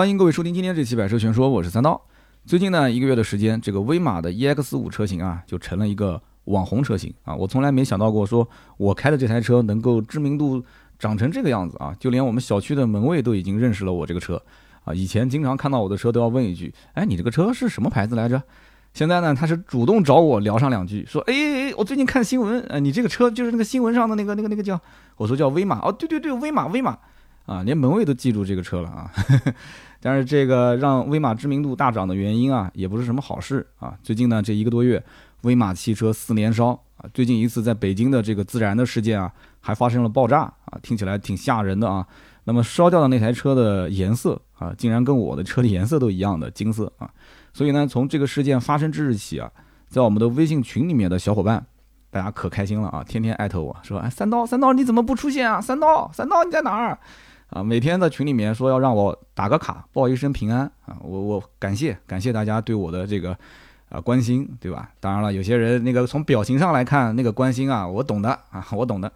欢迎各位收听今天这期百车全说，我是三刀。最近呢一个月的时间，这个威马的 EX 五车型啊，就成了一个网红车型啊。我从来没想到过，说我开的这台车能够知名度长成这个样子啊，就连我们小区的门卫都已经认识了我这个车啊。以前经常看到我的车都要问一句，哎，你这个车是什么牌子来着？现在呢，他是主动找我聊上两句，说，哎哎，我最近看新闻，呃，你这个车就是那个新闻上的那个那个那个叫，我说叫威马，哦，对对对，威马威马。啊，连门卫都记住这个车了啊！但是这个让威马知名度大涨的原因啊，也不是什么好事啊。最近呢，这一个多月，威马汽车四连烧啊。最近一次在北京的这个自燃的事件啊，还发生了爆炸啊，听起来挺吓人的啊。那么烧掉的那台车的颜色啊，竟然跟我的车的颜色都一样的金色啊。所以呢，从这个事件发生之日起啊，在我们的微信群里面的小伙伴，大家可开心了啊，天天艾特我说，哎，三刀三刀你怎么不出现啊？三刀三刀你在哪儿？啊，每天在群里面说要让我打个卡，报一声平安啊，我我感谢感谢大家对我的这个啊关心，对吧？当然了，有些人那个从表情上来看，那个关心啊，我懂的啊，我懂的。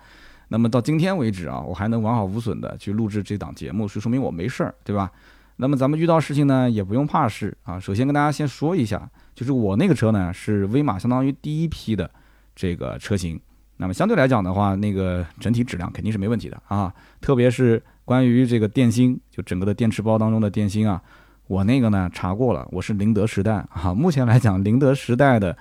那么到今天为止啊，我还能完好无损的去录制这档节目，是说明我没事儿，对吧？那么咱们遇到事情呢，也不用怕事啊。首先跟大家先说一下，就是我那个车呢是威马相当于第一批的这个车型，那么相对来讲的话，那个整体质量肯定是没问题的啊，特别是。关于这个电芯，就整个的电池包当中的电芯啊，我那个呢查过了，我是宁德时代 啊。目前来讲，宁德时代的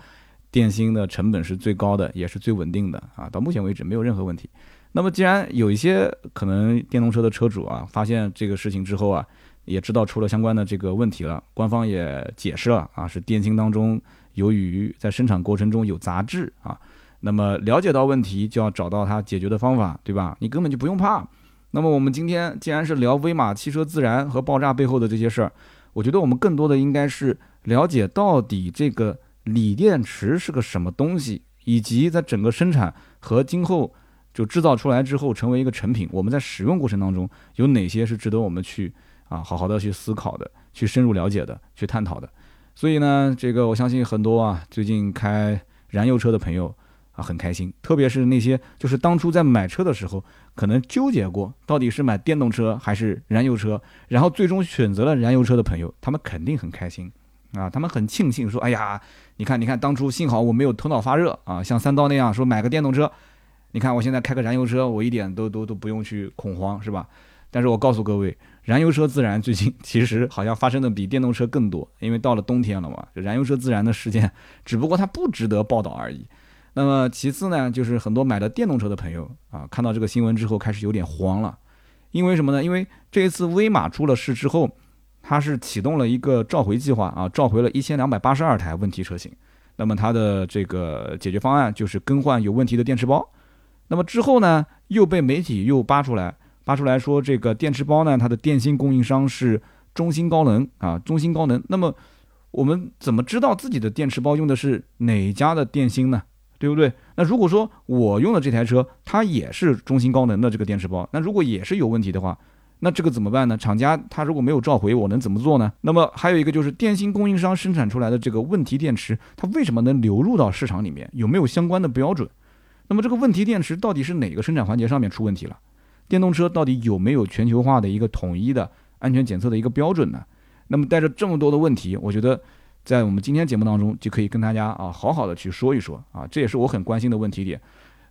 电芯的成本是最高的，也是最稳定的啊。到目前为止没有任何问题。那么既然有一些可能电动车的车主啊，发现这个事情之后啊，也知道出了相关的这个问题了，官方也解释了啊，是电芯当中由于在生产过程中有杂质啊。那么了解到问题，就要找到它解决的方法，对吧？你根本就不用怕。那么我们今天既然是聊威马汽车自燃和爆炸背后的这些事儿，我觉得我们更多的应该是了解到底这个锂电池是个什么东西，以及在整个生产和今后就制造出来之后成为一个成品，我们在使用过程当中有哪些是值得我们去啊好好的去思考的，去深入了解的，去探讨的。所以呢，这个我相信很多啊最近开燃油车的朋友。啊，很开心，特别是那些就是当初在买车的时候，可能纠结过到底是买电动车还是燃油车，然后最终选择了燃油车的朋友，他们肯定很开心啊，他们很庆幸说，哎呀，你看，你看，当初幸好我没有头脑发热啊，像三刀那样说买个电动车，你看我现在开个燃油车，我一点都都都不用去恐慌，是吧？但是我告诉各位，燃油车自燃最近其实好像发生的比电动车更多，因为到了冬天了嘛，燃油车自燃的事件，只不过它不值得报道而已。那么其次呢，就是很多买了电动车的朋友啊，看到这个新闻之后开始有点慌了，因为什么呢？因为这一次威马出了事之后，它是启动了一个召回计划啊，召回了一千两百八十二台问题车型。那么它的这个解决方案就是更换有问题的电池包。那么之后呢，又被媒体又扒出来，扒出来说这个电池包呢，它的电芯供应商是中芯高能啊，中芯高能。那么我们怎么知道自己的电池包用的是哪家的电芯呢？对不对？那如果说我用的这台车，它也是中兴高能的这个电池包，那如果也是有问题的话，那这个怎么办呢？厂家他如果没有召回，我能怎么做呢？那么还有一个就是电芯供应商生产出来的这个问题电池，它为什么能流入到市场里面？有没有相关的标准？那么这个问题电池到底是哪个生产环节上面出问题了？电动车到底有没有全球化的一个统一的安全检测的一个标准呢？那么带着这么多的问题，我觉得。在我们今天节目当中，就可以跟大家啊好好的去说一说啊，这也是我很关心的问题点。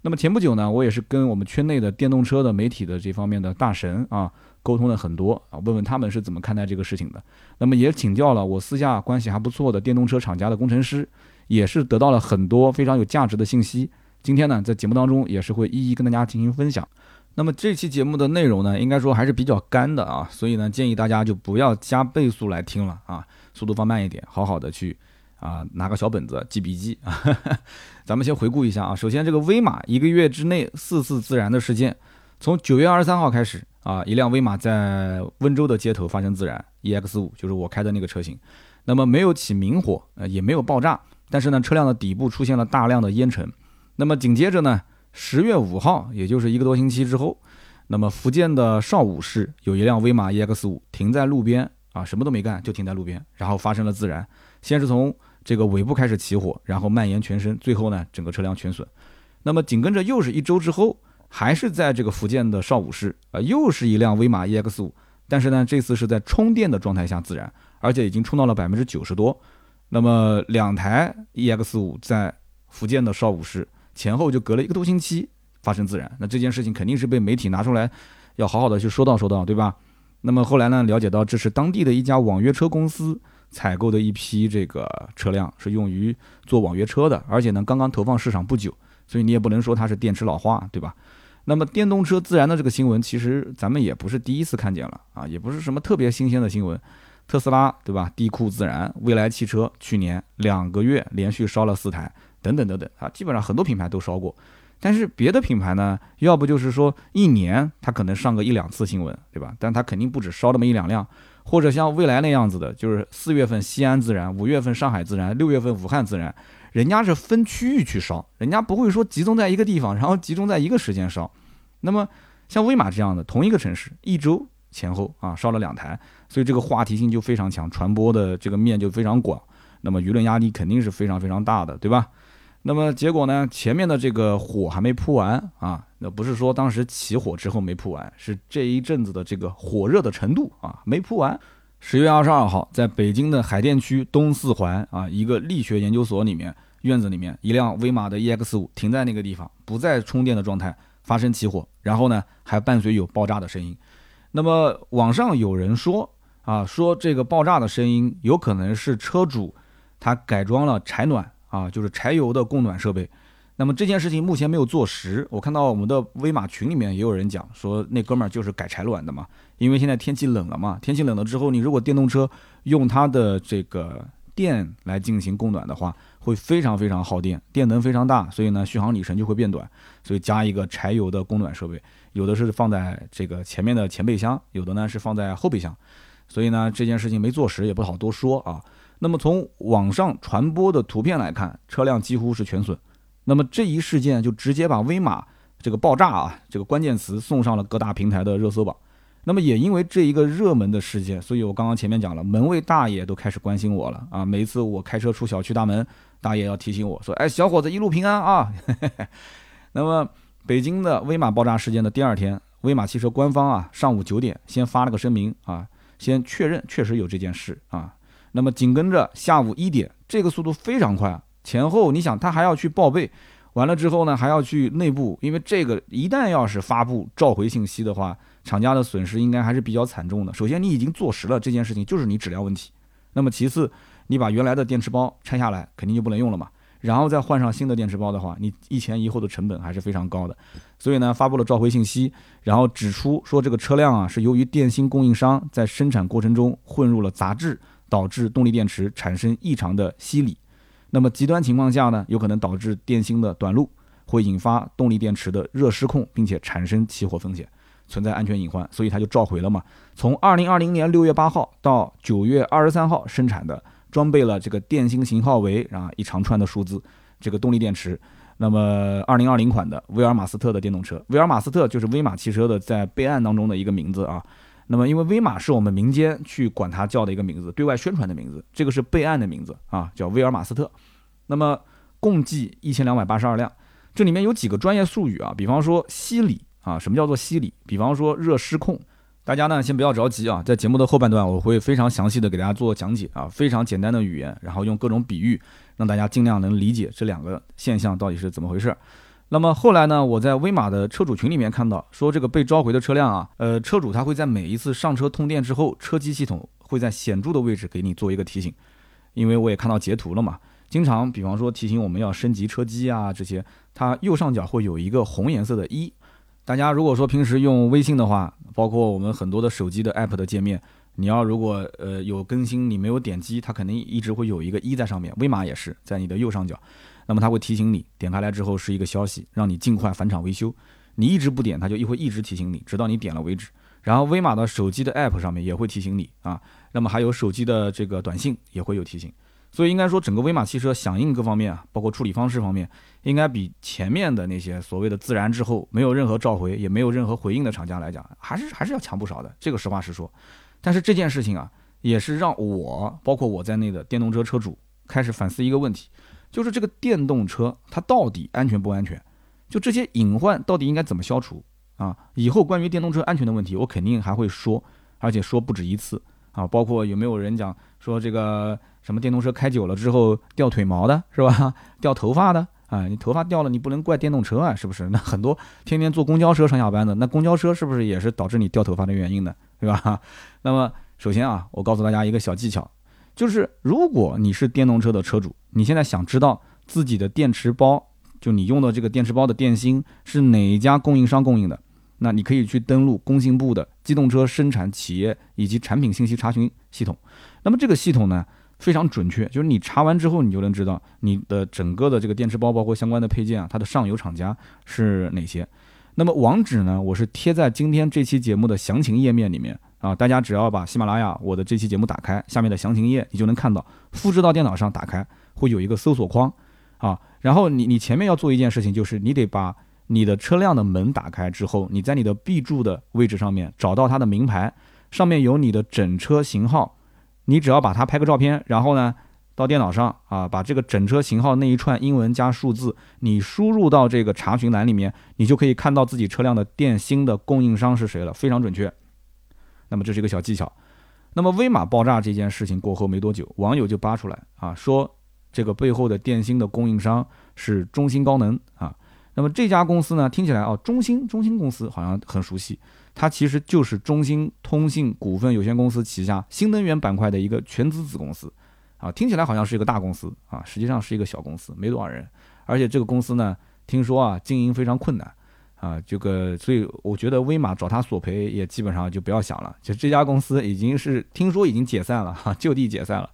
那么前不久呢，我也是跟我们圈内的电动车的媒体的这方面的大神啊沟通了很多啊，问问他们是怎么看待这个事情的。那么也请教了我私下关系还不错的电动车厂家的工程师，也是得到了很多非常有价值的信息。今天呢，在节目当中也是会一一跟大家进行分享。那么这期节目的内容呢，应该说还是比较干的啊，所以呢，建议大家就不要加倍速来听了啊。速度放慢一点，好好的去啊，拿个小本子记笔记啊。咱们先回顾一下啊，首先这个威马一个月之内四次自燃的事件，从九月二十三号开始啊，一辆威马在温州的街头发生自燃，EX 五就是我开的那个车型，那么没有起明火，呃也没有爆炸，但是呢车辆的底部出现了大量的烟尘。那么紧接着呢，十月五号，也就是一个多星期之后，那么福建的邵武市有一辆威马 EX 五停在路边。啊，什么都没干就停在路边，然后发生了自燃。先是从这个尾部开始起火，然后蔓延全身，最后呢，整个车辆全损。那么紧跟着又是一周之后，还是在这个福建的邵武市啊，又是一辆威马 EX 五但是呢，这次是在充电的状态下自燃，而且已经充到了百分之九十多。那么两台 EX 五在福建的邵武市前后就隔了一个多星期发生自燃，那这件事情肯定是被媒体拿出来要好好的去说道说道，对吧？那么后来呢，了解到这是当地的一家网约车公司采购的一批这个车辆，是用于做网约车的，而且呢刚刚投放市场不久，所以你也不能说它是电池老化，对吧？那么电动车自燃的这个新闻，其实咱们也不是第一次看见了啊，也不是什么特别新鲜的新闻。特斯拉对吧？地库自燃，蔚来汽车去年两个月连续烧了四台，等等等等啊，基本上很多品牌都烧过。但是别的品牌呢，要不就是说一年它可能上个一两次新闻，对吧？但它肯定不止烧那么一两辆，或者像蔚来那样子的，就是四月份西安自燃，五月份上海自燃，六月份武汉自燃，人家是分区域去烧，人家不会说集中在一个地方，然后集中在一个时间烧。那么像威马这样的，同一个城市一周前后啊烧了两台，所以这个话题性就非常强，传播的这个面就非常广，那么舆论压力肯定是非常非常大的，对吧？那么结果呢？前面的这个火还没扑完啊，那不是说当时起火之后没扑完，是这一阵子的这个火热的程度啊没扑完。十月二十二号，在北京的海淀区东四环啊一个力学研究所里面院子里面，一辆威马的 EX 五停在那个地方，不在充电的状态，发生起火，然后呢还伴随有爆炸的声音。那么网上有人说啊，说这个爆炸的声音有可能是车主他改装了柴暖。啊，就是柴油的供暖设备。那么这件事情目前没有坐实。我看到我们的威马群里面也有人讲说，那哥们儿就是改柴暖的嘛。因为现在天气冷了嘛，天气冷了之后，你如果电动车用它的这个电来进行供暖的话，会非常非常耗电，电能非常大，所以呢，续航里程就会变短。所以加一个柴油的供暖设备，有的是放在这个前面的前备箱，有的呢是放在后备箱。所以呢，这件事情没坐实，也不好多说啊。那么从网上传播的图片来看，车辆几乎是全损。那么这一事件就直接把威马这个爆炸啊这个关键词送上了各大平台的热搜榜。那么也因为这一个热门的事件，所以我刚刚前面讲了，门卫大爷都开始关心我了啊！每一次我开车出小区大门，大爷要提醒我说：“哎，小伙子一路平安啊！” 那么北京的威马爆炸事件的第二天，威马汽车官方啊上午九点先发了个声明啊，先确认确实有这件事啊。那么紧跟着下午一点，这个速度非常快，前后你想他还要去报备，完了之后呢还要去内部，因为这个一旦要是发布召回信息的话，厂家的损失应该还是比较惨重的。首先你已经坐实了这件事情就是你质量问题，那么其次你把原来的电池包拆下来肯定就不能用了嘛，然后再换上新的电池包的话，你一前一后的成本还是非常高的。所以呢发布了召回信息，然后指出说这个车辆啊是由于电芯供应商在生产过程中混入了杂质。导致动力电池产生异常的吸锂，那么极端情况下呢，有可能导致电芯的短路，会引发动力电池的热失控，并且产生起火风险，存在安全隐患，所以它就召回了嘛。从二零二零年六月八号到九月二十三号生产的，装备了这个电芯型号为啊一长串的数字，这个动力电池。那么二零二零款的威尔马斯特的电动车，威尔马斯特就是威马汽车的在备案当中的一个名字啊。那么，因为威马是我们民间去管它叫的一个名字，对外宣传的名字，这个是备案的名字啊，叫威尔马斯特。那么共计一千两百八十二辆，这里面有几个专业术语啊，比方说吸锂啊，什么叫做吸锂？比方说热失控，大家呢先不要着急啊，在节目的后半段我会非常详细的给大家做讲解啊，非常简单的语言，然后用各种比喻，让大家尽量能理解这两个现象到底是怎么回事。那么后来呢？我在威马的车主群里面看到，说这个被召回的车辆啊，呃，车主他会在每一次上车通电之后，车机系统会在显著的位置给你做一个提醒，因为我也看到截图了嘛。经常，比方说提醒我们要升级车机啊这些，它右上角会有一个红颜色的一。大家如果说平时用微信的话，包括我们很多的手机的 app 的界面，你要如果呃有更新，你没有点击，它肯定一直会有一个一在上面。威马也是在你的右上角。那么它会提醒你，点开来之后是一个消息，让你尽快返厂维修。你一直不点，它就会一直提醒你，直到你点了为止。然后威马的手机的 App 上面也会提醒你啊。那么还有手机的这个短信也会有提醒。所以应该说，整个威马汽车响应各方面啊，包括处理方式方面，应该比前面的那些所谓的自燃之后没有任何召回，也没有任何回应的厂家来讲，还是还是要强不少的。这个实话实说。但是这件事情啊，也是让我包括我在内的电动车车主开始反思一个问题。就是这个电动车，它到底安全不安全？就这些隐患到底应该怎么消除啊？以后关于电动车安全的问题，我肯定还会说而且说不止一次啊，包括有没有人讲说这个什么电动车开久了之后掉腿毛的，是吧？掉头发的啊，你头发掉了，你不能怪电动车啊，是不是？那很多天天坐公交车上下班的，那公交车是不是也是导致你掉头发的原因呢？对吧？那么首先啊，我告诉大家一个小技巧，就是如果你是电动车的车主，你现在想知道自己的电池包，就你用的这个电池包的电芯是哪一家供应商供应的？那你可以去登录工信部的机动车生产企业以及产品信息查询系统。那么这个系统呢非常准确，就是你查完之后，你就能知道你的整个的这个电池包包括相关的配件啊，它的上游厂家是哪些。那么网址呢，我是贴在今天这期节目的详情页面里面啊，大家只要把喜马拉雅我的这期节目打开，下面的详情页你就能看到，复制到电脑上打开会有一个搜索框啊，然后你你前面要做一件事情，就是你得把。你的车辆的门打开之后，你在你的 B 柱的位置上面找到它的名牌，上面有你的整车型号，你只要把它拍个照片，然后呢，到电脑上啊，把这个整车型号那一串英文加数字，你输入到这个查询栏里面，你就可以看到自己车辆的电芯的供应商是谁了，非常准确。那么这是一个小技巧。那么威马爆炸这件事情过后没多久，网友就扒出来啊，说这个背后的电芯的供应商是中芯高能啊。那么这家公司呢，听起来哦，中兴中兴公司好像很熟悉，它其实就是中兴通信股份有限公司旗下新能源板块的一个全资子公司，啊，听起来好像是一个大公司啊，实际上是一个小公司，没多少人，而且这个公司呢，听说啊经营非常困难，啊，这个所以我觉得威马找他索赔也基本上就不要想了，就这家公司已经是听说已经解散了哈，就地解散了。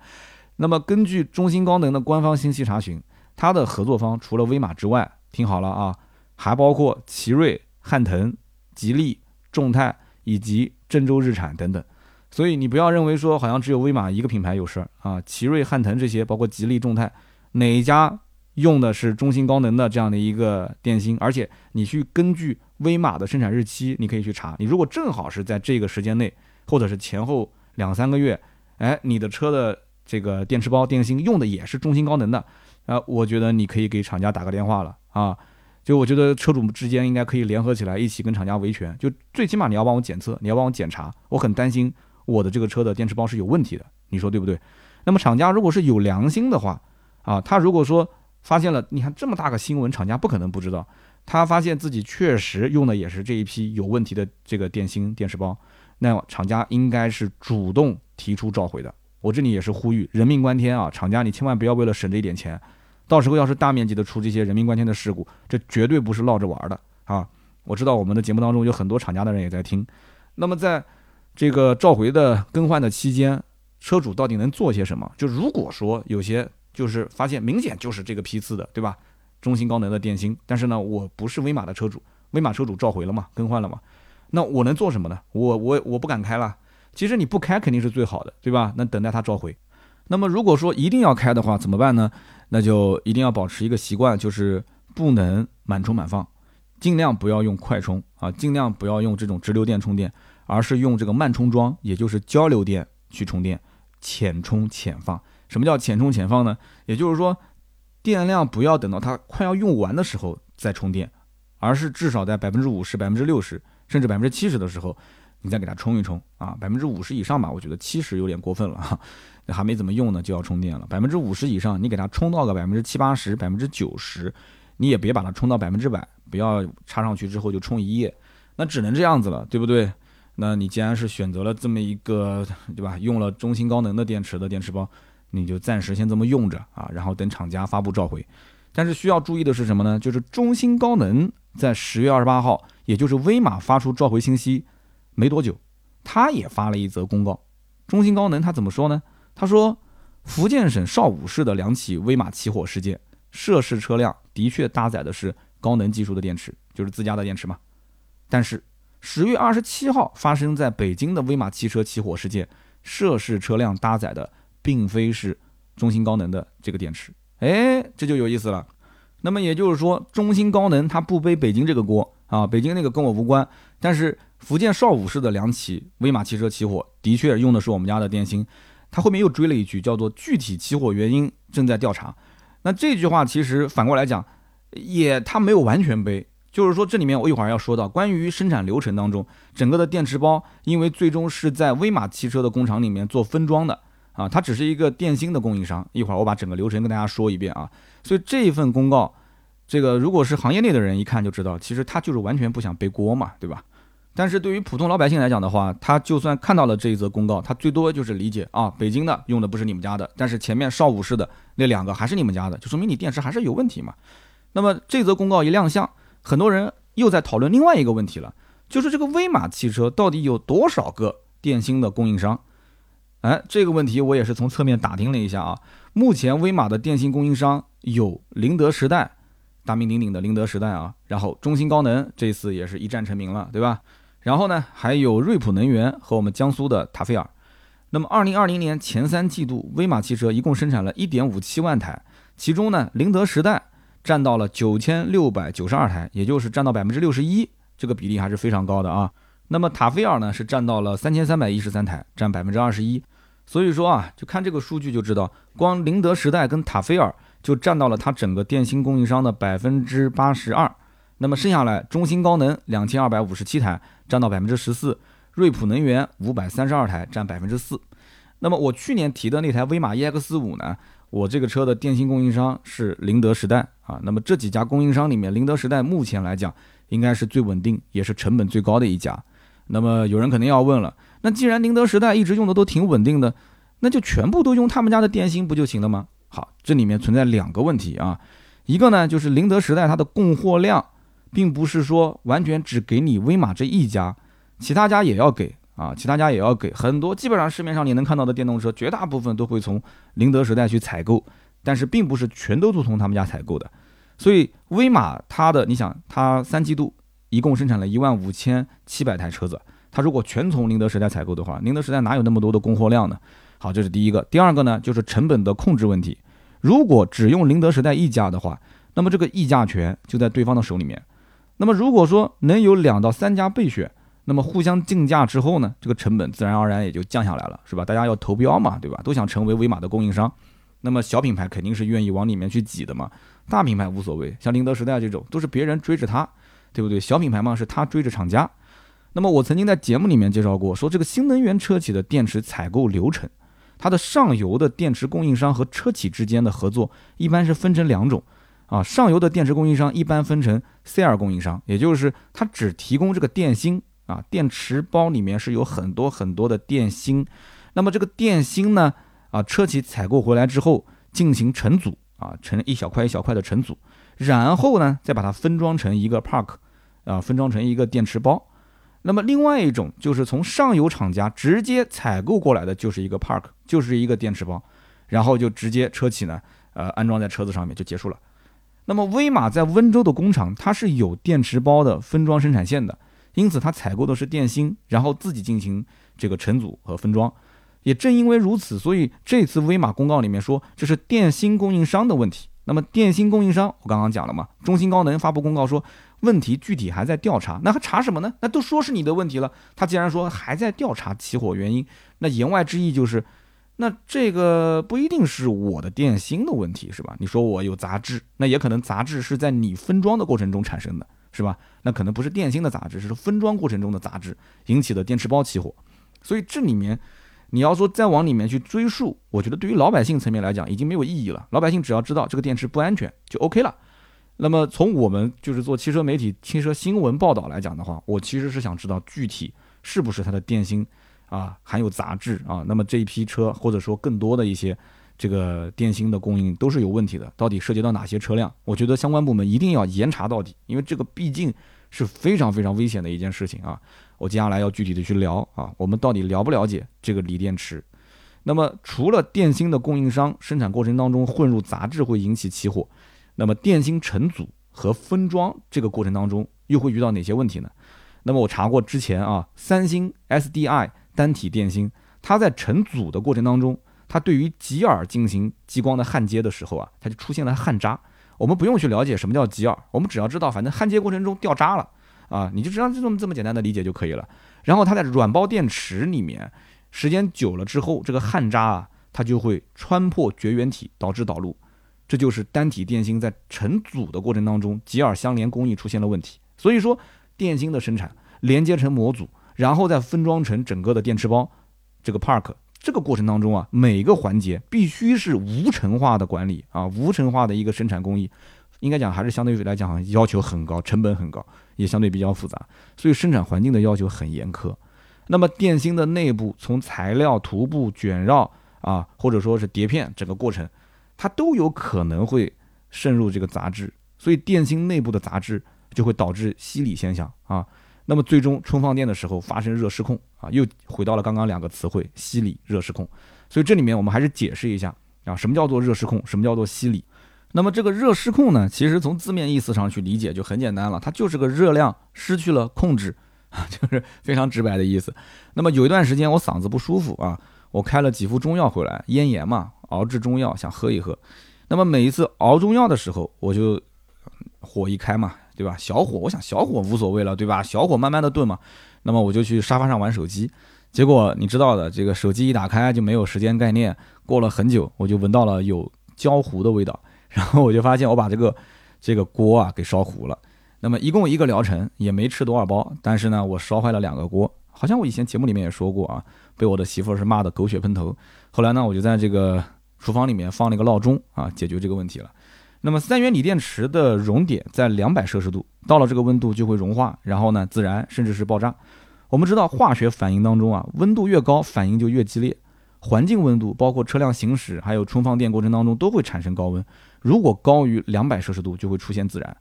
那么根据中兴高能的官方信息查询，它的合作方除了威马之外，听好了啊，还包括奇瑞、汉腾、吉利、众泰以及郑州日产等等，所以你不要认为说好像只有威马一个品牌有事儿啊，奇瑞、汉腾这些，包括吉利、众泰，哪一家用的是中芯高能的这样的一个电芯？而且你去根据威马的生产日期，你可以去查，你如果正好是在这个时间内，或者是前后两三个月，哎，你的车的这个电池包电芯用的也是中芯高能的，啊，我觉得你可以给厂家打个电话了。啊，就我觉得车主之间应该可以联合起来，一起跟厂家维权。就最起码你要帮我检测，你要帮我检查，我很担心我的这个车的电池包是有问题的，你说对不对？那么厂家如果是有良心的话，啊，他如果说发现了，你看这么大个新闻，厂家不可能不知道。他发现自己确实用的也是这一批有问题的这个电芯电池包，那厂家应该是主动提出召回的。我这里也是呼吁，人命关天啊，厂家你千万不要为了省这一点钱。到时候要是大面积的出这些人命关天的事故，这绝对不是闹着玩的啊！我知道我们的节目当中有很多厂家的人也在听。那么在这个召回的更换的期间，车主到底能做些什么？就如果说有些就是发现明显就是这个批次的，对吧？中兴高能的电芯，但是呢，我不是威马的车主，威马车主召回了嘛，更换了嘛，那我能做什么呢？我我我不敢开了。其实你不开肯定是最好的，对吧？那等待它召回。那么如果说一定要开的话，怎么办呢？那就一定要保持一个习惯，就是不能满充满放，尽量不要用快充啊，尽量不要用这种直流电充电，而是用这个慢充桩，也就是交流电去充电，浅充浅放。什么叫浅充浅放呢？也就是说，电量不要等到它快要用完的时候再充电，而是至少在百分之五十、百分之六十，甚至百分之七十的时候。你再给它充一充啊，百分之五十以上吧，我觉得七十有点过分了哈，还没怎么用呢就要充电了。百分之五十以上，你给它充到个百分之七八十、百分之九十，你也别把它充到百分之百，不要插上去之后就充一夜，那只能这样子了，对不对？那你既然是选择了这么一个，对吧？用了中芯高能的电池的电池包，你就暂时先这么用着啊，然后等厂家发布召回。但是需要注意的是什么呢？就是中兴高能在十月二十八号，也就是威马发出召回信息。没多久，他也发了一则公告。中兴高能他怎么说呢？他说，福建省邵武市的两起威马起火事件，涉事车辆的确搭载的是高能技术的电池，就是自家的电池嘛。但是十月二十七号发生在北京的威马汽车起火事件，涉事车辆搭载的并非是中兴高能的这个电池。哎，这就有意思了。那么也就是说，中兴高能它不背北京这个锅啊，北京那个跟我无关。但是福建邵武市的两起威马汽车起火，的确用的是我们家的电芯。他后面又追了一句，叫做“具体起火原因正在调查”。那这句话其实反过来讲，也他没有完全背，就是说，这里面我一会儿要说到关于生产流程当中，整个的电池包，因为最终是在威马汽车的工厂里面做分装的啊，它只是一个电芯的供应商。一会儿我把整个流程跟大家说一遍啊。所以这一份公告，这个如果是行业内的人一看就知道，其实他就是完全不想背锅嘛，对吧？但是对于普通老百姓来讲的话，他就算看到了这一则公告，他最多就是理解啊，北京的用的不是你们家的，但是前面邵武式的那两个还是你们家的，就说明你电池还是有问题嘛。那么这则公告一亮相。很多人又在讨论另外一个问题了，就是这个威马汽车到底有多少个电芯的供应商？哎，这个问题我也是从侧面打听了一下啊。目前威马的电信供应商有宁德时代，大名鼎鼎的宁德时代啊，然后中芯高能这次也是一战成名了，对吧？然后呢，还有瑞普能源和我们江苏的塔菲尔。那么，二零二零年前三季度，威马汽车一共生产了一点五七万台，其中呢，宁德时代。占到了九千六百九十二台，也就是占到百分之六十一，这个比例还是非常高的啊。那么塔菲尔呢是占到了三千三百一十三台，占百分之二十一。所以说啊，就看这个数据就知道，光宁德时代跟塔菲尔就占到了它整个电芯供应商的百分之八十二。那么剩下来，中芯高能两千二百五十七台，占到百分之十四；瑞普能源五百三十二台，占百分之四。那么我去年提的那台威马 EX 五呢？我这个车的电芯供应商是宁德时代啊，那么这几家供应商里面，宁德时代目前来讲应该是最稳定，也是成本最高的一家。那么有人肯定要问了，那既然宁德时代一直用的都挺稳定的，那就全部都用他们家的电芯不就行了吗？好，这里面存在两个问题啊，一个呢就是宁德时代它的供货量，并不是说完全只给你威马这一家，其他家也要给。啊，其他家也要给很多，基本上市面上你能看到的电动车，绝大部分都会从宁德时代去采购，但是并不是全都是从他们家采购的。所以威马它的，你想它三季度一共生产了一万五千七百台车子，它如果全从宁德时代采购的话，宁德时代哪有那么多的供货量呢？好，这是第一个。第二个呢，就是成本的控制问题。如果只用宁德时代一家的话，那么这个议价权就在对方的手里面。那么如果说能有两到三家备选。那么互相竞价之后呢，这个成本自然而然也就降下来了，是吧？大家要投标嘛，对吧？都想成为威马的供应商，那么小品牌肯定是愿意往里面去挤的嘛。大品牌无所谓，像宁德时代这种都是别人追着他，对不对？小品牌嘛是他追着厂家。那么我曾经在节目里面介绍过，说这个新能源车企的电池采购流程，它的上游的电池供应商和车企之间的合作一般是分成两种啊。上游的电池供应商一般分成 C 二供应商，也就是它只提供这个电芯。啊，电池包里面是有很多很多的电芯，那么这个电芯呢，啊，车企采购回来之后进行成组，啊，成一小块一小块的成组，然后呢，再把它分装成一个 park，啊，分装成一个电池包。那么另外一种就是从上游厂家直接采购过来的，就是一个 park，就是一个电池包，然后就直接车企呢，呃，安装在车子上面就结束了。那么威马在温州的工厂，它是有电池包的分装生产线的。因此，它采购的是电芯，然后自己进行这个成组和分装。也正因为如此，所以这次威马公告里面说这是电芯供应商的问题。那么电芯供应商，我刚刚讲了嘛，中芯高能发布公告说问题具体还在调查。那还查什么呢？那都说是你的问题了。他既然说还在调查起火原因，那言外之意就是，那这个不一定是我的电芯的问题，是吧？你说我有杂质，那也可能杂质是在你分装的过程中产生的。是吧？那可能不是电芯的杂质，是分装过程中的杂质引起的电池包起火。所以这里面你要说再往里面去追溯，我觉得对于老百姓层面来讲已经没有意义了。老百姓只要知道这个电池不安全就 OK 了。那么从我们就是做汽车媒体、汽车新闻报道来讲的话，我其实是想知道具体是不是它的电芯啊含有杂质啊。那么这一批车或者说更多的一些。这个电芯的供应都是有问题的，到底涉及到哪些车辆？我觉得相关部门一定要严查到底，因为这个毕竟是非常非常危险的一件事情啊！我接下来要具体的去聊啊，我们到底了不了解这个锂电池？那么除了电芯的供应商生产过程当中混入杂质会引起起火，那么电芯成组和分装这个过程当中又会遇到哪些问题呢？那么我查过之前啊，三星 SDI 单体电芯，它在成组的过程当中。它对于极耳进行激光的焊接的时候啊，它就出现了焊渣。我们不用去了解什么叫极耳，我们只要知道，反正焊接过程中掉渣了啊，你就这样这么这么简单的理解就可以了。然后它在软包电池里面，时间久了之后，这个焊渣啊，它就会穿破绝缘体，导致导路。这就是单体电芯在成组的过程当中，极耳相连工艺出现了问题。所以说，电芯的生产连接成模组，然后再分装成整个的电池包，这个 Park 这个过程当中啊，每个环节必须是无尘化的管理啊，无尘化的一个生产工艺，应该讲还是相对于来讲要求很高，成本很高，也相对比较复杂，所以生产环境的要求很严苛。那么电芯的内部从材料涂布、卷绕啊，或者说是碟片整个过程。它都有可能会渗入这个杂质，所以电芯内部的杂质就会导致吸里现象啊。那么最终充放电的时候发生热失控啊，又回到了刚刚两个词汇吸里热失控。所以这里面我们还是解释一下啊，什么叫做热失控，什么叫做吸里。那么这个热失控呢，其实从字面意思上去理解就很简单了，它就是个热量失去了控制啊，就是非常直白的意思。那么有一段时间我嗓子不舒服啊，我开了几副中药回来，咽炎嘛。熬制中药想喝一喝，那么每一次熬中药的时候，我就火一开嘛，对吧？小火，我想小火无所谓了，对吧？小火慢慢的炖嘛。那么我就去沙发上玩手机，结果你知道的，这个手机一打开就没有时间概念，过了很久，我就闻到了有焦糊的味道，然后我就发现我把这个这个锅啊给烧糊了。那么一共一个疗程也没吃多少包，但是呢，我烧坏了两个锅，好像我以前节目里面也说过啊，被我的媳妇是骂的狗血喷头。后来呢，我就在这个。厨房里面放了一个闹钟啊，解决这个问题了。那么三元锂电池的熔点在两百摄氏度，到了这个温度就会融化，然后呢自燃甚至是爆炸。我们知道化学反应当中啊，温度越高反应就越激烈。环境温度包括车辆行驶还有充放电过程当中都会产生高温，如果高于两百摄氏度就会出现自燃。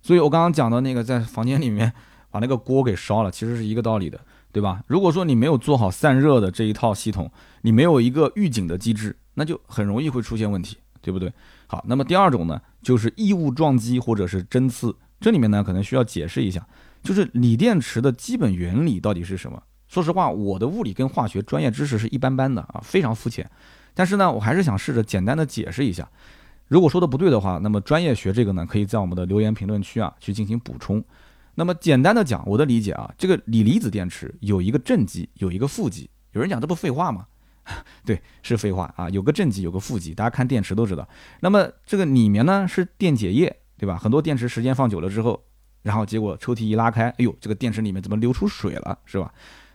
所以我刚刚讲的那个在房间里面把那个锅给烧了，其实是一个道理的，对吧？如果说你没有做好散热的这一套系统，你没有一个预警的机制。那就很容易会出现问题，对不对？好，那么第二种呢，就是异物撞击或者是针刺，这里面呢可能需要解释一下，就是锂电池的基本原理到底是什么？说实话，我的物理跟化学专业知识是一般般的啊，非常肤浅。但是呢，我还是想试着简单的解释一下。如果说的不对的话，那么专业学这个呢，可以在我们的留言评论区啊去进行补充。那么简单的讲，我的理解啊，这个锂离子电池有一个正极，有一个负极。有人讲这不废话吗？对，是废话啊，有个正极，有个负极，大家看电池都知道。那么这个里面呢是电解液，对吧？很多电池时间放久了之后，然后结果抽屉一拉开，哎呦，这个电池里面怎么流出水了，是吧？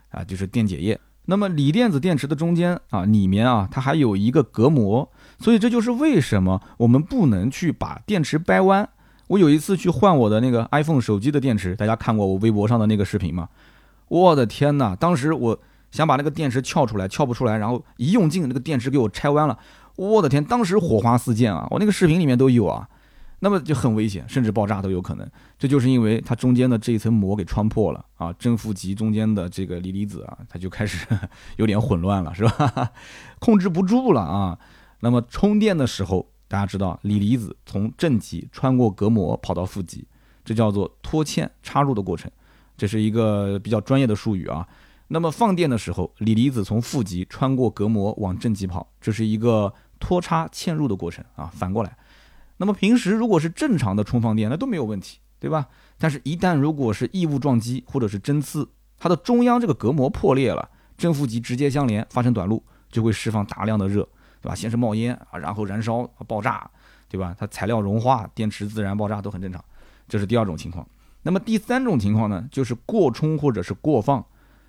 啊，就是电解液。那么锂电子电池的中间啊，里面啊，它还有一个隔膜，所以这就是为什么我们不能去把电池掰弯。我有一次去换我的那个 iPhone 手机的电池，大家看过我微博上的那个视频吗？我的天哪，当时我。想把那个电池撬出来，撬不出来，然后一用劲，那个电池给我拆弯了。我的天，当时火花四溅啊！我那个视频里面都有啊，那么就很危险，甚至爆炸都有可能。这就是因为它中间的这一层膜给穿破了啊，正负极中间的这个锂离子啊，它就开始有点混乱了，是吧？控制不住了啊。那么充电的时候，大家知道锂离子从正极穿过隔膜跑到负极，这叫做脱嵌插入的过程，这是一个比较专业的术语啊。那么放电的时候，锂离子从负极穿过隔膜往正极跑，这是一个脱插嵌入的过程啊。反过来，那么平时如果是正常的充放电，那都没有问题，对吧？但是，一旦如果是异物撞击或者是针刺，它的中央这个隔膜破裂了，正负极直接相连，发生短路，就会释放大量的热，对吧？先是冒烟啊，然后燃烧爆炸，对吧？它材料融化，电池自燃爆炸都很正常，这是第二种情况。那么第三种情况呢，就是过充或者是过放。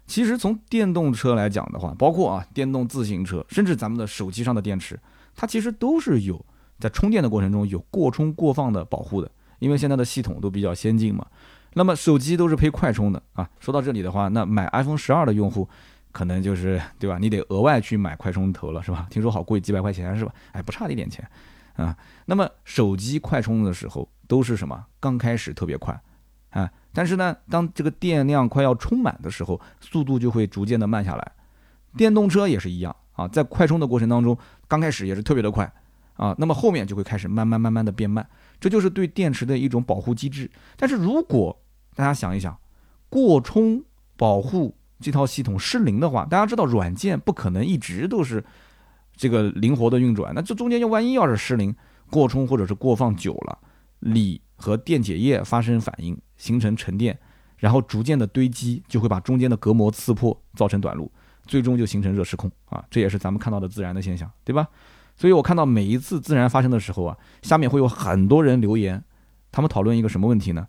其实从电动车来讲的话，包括啊电动自行车，甚至咱们的手机上的电池，它其实都是有在充电的过程中有过充过放的保护的，因为现在的系统都比较先进嘛。那么手机都是配快充的啊。说到这里的话，那买 iPhone 十二的用户，可能就是对吧？你得额外去买快充头了，是吧？听说好贵，几百块钱是吧？哎，不差一点钱啊。那么手机快充的时候都是什么？刚开始特别快啊。但是呢，当这个电量快要充满的时候，速度就会逐渐的慢下来。电动车也是一样啊，在快充的过程当中，刚开始也是特别的快啊，那么后面就会开始慢慢慢慢的变慢，这就是对电池的一种保护机制。但是如果大家想一想，过充保护这套系统失灵的话，大家知道软件不可能一直都是这个灵活的运转，那这中间就万一要是失灵、过充或者是过放久了，锂和电解液发生反应。形成沉淀，然后逐渐的堆积，就会把中间的隔膜刺破，造成短路，最终就形成热失控啊！这也是咱们看到的自燃的现象，对吧？所以我看到每一次自燃发生的时候啊，下面会有很多人留言，他们讨论一个什么问题呢？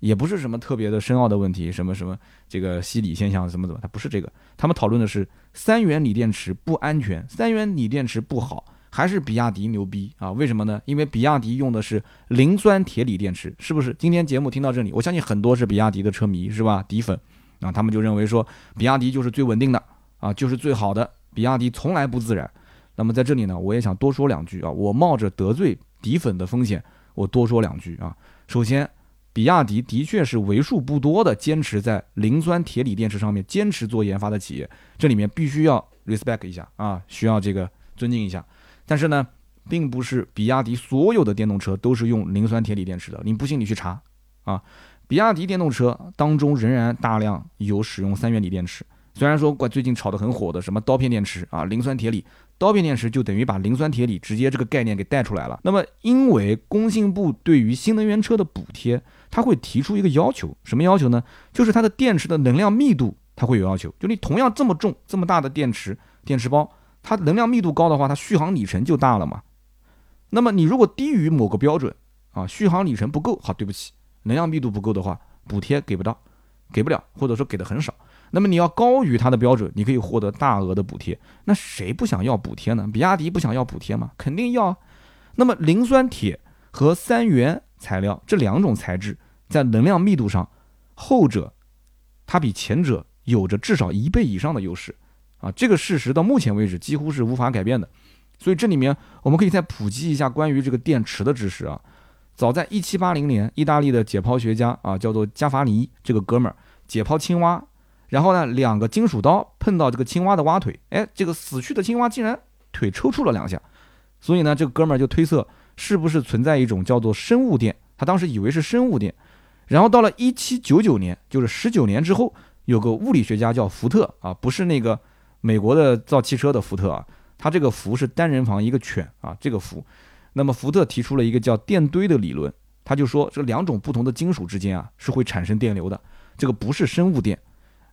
也不是什么特别的深奥的问题，什么什么这个吸锂现象怎么怎么，它不是这个，他们讨论的是三元锂电池不安全，三元锂电池不好，还是比亚迪牛逼啊？为什么呢？因为比亚迪用的是磷酸铁锂电池，是不是？今天节目听到这里，我相信很多是比亚迪的车迷，是吧？底粉啊，他们就认为说比亚迪就是最稳定的啊，就是最好的，比亚迪从来不自燃。那么在这里呢，我也想多说两句啊，我冒着得罪底粉的风险，我多说两句啊。首先。比亚迪的确是为数不多的坚持在磷酸铁锂电池上面坚持做研发的企业，这里面必须要 respect 一下啊，需要这个尊敬一下。但是呢，并不是比亚迪所有的电动车都是用磷酸铁锂电池的，你不信你去查啊。比亚迪电动车当中仍然大量有使用三元锂电池，虽然说最近炒得很火的什么刀片电池啊，磷酸铁锂。刀片电池就等于把磷酸铁锂直接这个概念给带出来了。那么，因为工信部对于新能源车的补贴，它会提出一个要求，什么要求呢？就是它的电池的能量密度，它会有要求。就你同样这么重、这么大的电池电池包，它能量密度高的话，它续航里程就大了嘛。那么你如果低于某个标准啊，续航里程不够，好，对不起，能量密度不够的话，补贴给不到，给不了，或者说给的很少。那么你要高于它的标准，你可以获得大额的补贴。那谁不想要补贴呢？比亚迪不想要补贴吗？肯定要。那么磷酸铁和三元材料这两种材质在能量密度上，后者它比前者有着至少一倍以上的优势啊！这个事实到目前为止几乎是无法改变的。所以这里面我们可以再普及一下关于这个电池的知识啊。早在一七八零年，意大利的解剖学家啊，叫做加法尼这个哥们儿解剖青蛙。然后呢，两个金属刀碰到这个青蛙的蛙腿，哎，这个死去的青蛙竟然腿抽搐了两下，所以呢，这个哥们儿就推测是不是存在一种叫做生物电，他当时以为是生物电。然后到了一七九九年，就是十九年之后，有个物理学家叫福特啊，不是那个美国的造汽车的福特啊，他这个福是单人旁一个犬啊，这个福。那么福特提出了一个叫电堆的理论，他就说这两种不同的金属之间啊是会产生电流的，这个不是生物电。